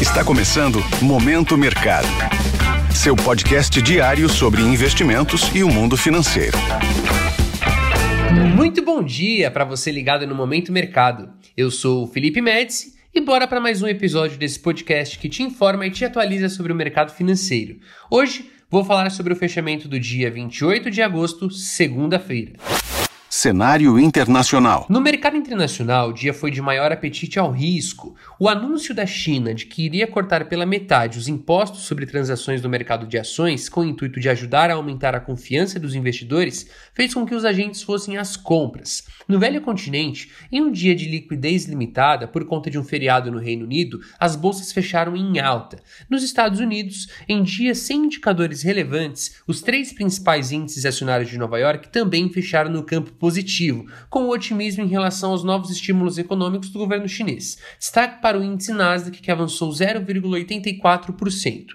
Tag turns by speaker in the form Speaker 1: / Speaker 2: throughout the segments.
Speaker 1: Está começando Momento Mercado. Seu podcast diário sobre investimentos e o mundo financeiro.
Speaker 2: Muito bom dia para você ligado no Momento Mercado. Eu sou o Felipe Médici e bora para mais um episódio desse podcast que te informa e te atualiza sobre o mercado financeiro. Hoje vou falar sobre o fechamento do dia 28 de agosto, segunda-feira.
Speaker 1: Cenário internacional.
Speaker 2: No mercado internacional, o dia foi de maior apetite ao risco. O anúncio da China de que iria cortar pela metade os impostos sobre transações no mercado de ações, com o intuito de ajudar a aumentar a confiança dos investidores, fez com que os agentes fossem às compras. No velho continente, em um dia de liquidez limitada por conta de um feriado no Reino Unido, as bolsas fecharam em alta. Nos Estados Unidos, em dias sem indicadores relevantes, os três principais índices acionários de Nova York também fecharam no campo positivo, com otimismo em relação aos novos estímulos econômicos do governo chinês. Destaque para o índice Nasdaq, que avançou 0,84%.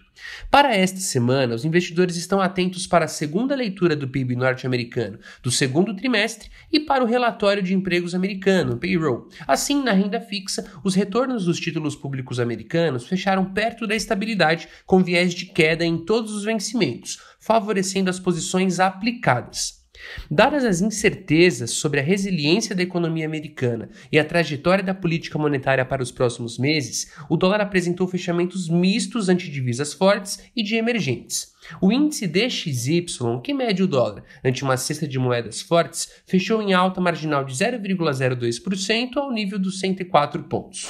Speaker 2: Para esta semana, os investidores estão atentos para a segunda leitura do PIB norte-americano do segundo trimestre e para o relatório de empregos americano, payroll. Assim, na renda fixa, os retornos dos títulos públicos americanos fecharam perto da estabilidade, com viés de queda em todos os vencimentos, favorecendo as posições aplicadas. Dadas as incertezas sobre a resiliência da economia americana e a trajetória da política monetária para os próximos meses, o dólar apresentou fechamentos mistos ante divisas fortes e de emergentes. O índice DXY, que mede o dólar ante uma cesta de moedas fortes, fechou em alta marginal de 0,02% ao nível dos 104 pontos.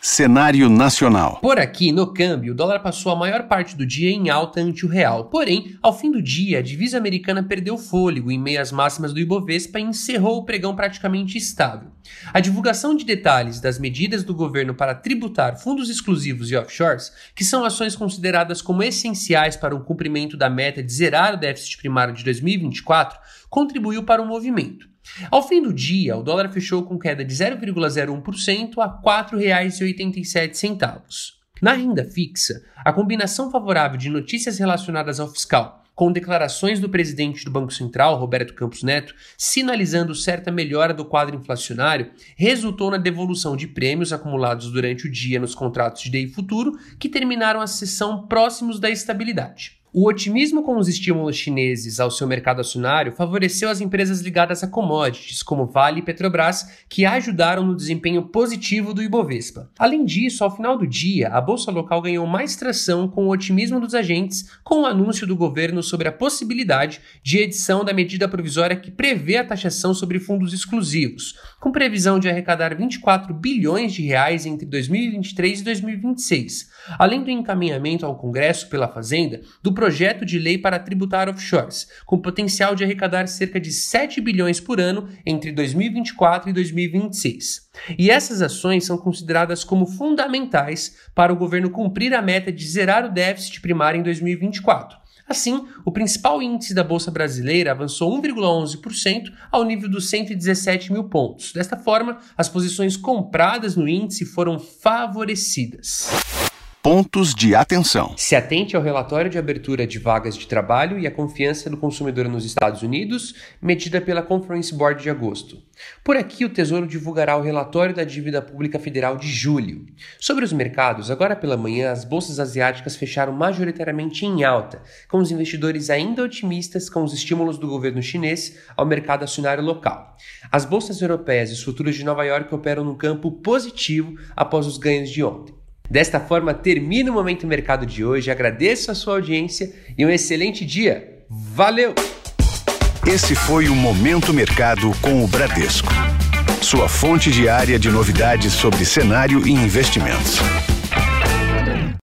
Speaker 1: Cenário nacional.
Speaker 2: Por aqui, no câmbio, o dólar passou a maior parte do dia em alta ante o real. Porém, ao fim do dia, a divisa americana perdeu fôlego em meio às máximas do Ibovespa e encerrou o pregão praticamente estável. A divulgação de detalhes das medidas do governo para tributar fundos exclusivos e offshores, que são ações consideradas como essenciais para o cumprimento da meta de zerar o déficit primário de 2024, contribuiu para o movimento. Ao fim do dia, o dólar fechou com queda de 0,01% a R$ 4,87. Na renda fixa, a combinação favorável de notícias relacionadas ao fiscal, com declarações do presidente do Banco Central, Roberto Campos Neto, sinalizando certa melhora do quadro inflacionário, resultou na devolução de prêmios acumulados durante o dia nos contratos de DEI futuro, que terminaram a sessão próximos da estabilidade. O otimismo com os estímulos chineses ao seu mercado acionário favoreceu as empresas ligadas a commodities, como Vale e Petrobras, que ajudaram no desempenho positivo do Ibovespa. Além disso, ao final do dia, a bolsa local ganhou mais tração com o otimismo dos agentes, com o anúncio do governo sobre a possibilidade de edição da medida provisória que prevê a taxação sobre fundos exclusivos, com previsão de arrecadar 24 bilhões de reais entre 2023 e 2026, além do encaminhamento ao Congresso pela Fazenda do de lei para tributar offshores, com potencial de arrecadar cerca de 7 bilhões por ano entre 2024 e 2026. E essas ações são consideradas como fundamentais para o governo cumprir a meta de zerar o déficit primário em 2024. Assim, o principal índice da Bolsa Brasileira avançou 1,11% ao nível dos 117 mil pontos. Desta forma, as posições compradas no índice foram favorecidas
Speaker 1: pontos de atenção.
Speaker 2: Se atente ao relatório de abertura de vagas de trabalho e a confiança do consumidor nos Estados Unidos, medida pela Conference Board de agosto. Por aqui, o Tesouro divulgará o relatório da dívida pública federal de julho. Sobre os mercados, agora pela manhã, as bolsas asiáticas fecharam majoritariamente em alta, com os investidores ainda otimistas com os estímulos do governo chinês ao mercado acionário local. As bolsas europeias e os futuros de Nova York operam no campo positivo após os ganhos de ontem. Desta forma, termino o Momento Mercado de hoje. Agradeço a sua audiência e um excelente dia. Valeu!
Speaker 1: Esse foi o Momento Mercado com o Bradesco. Sua fonte diária de novidades sobre cenário e investimentos.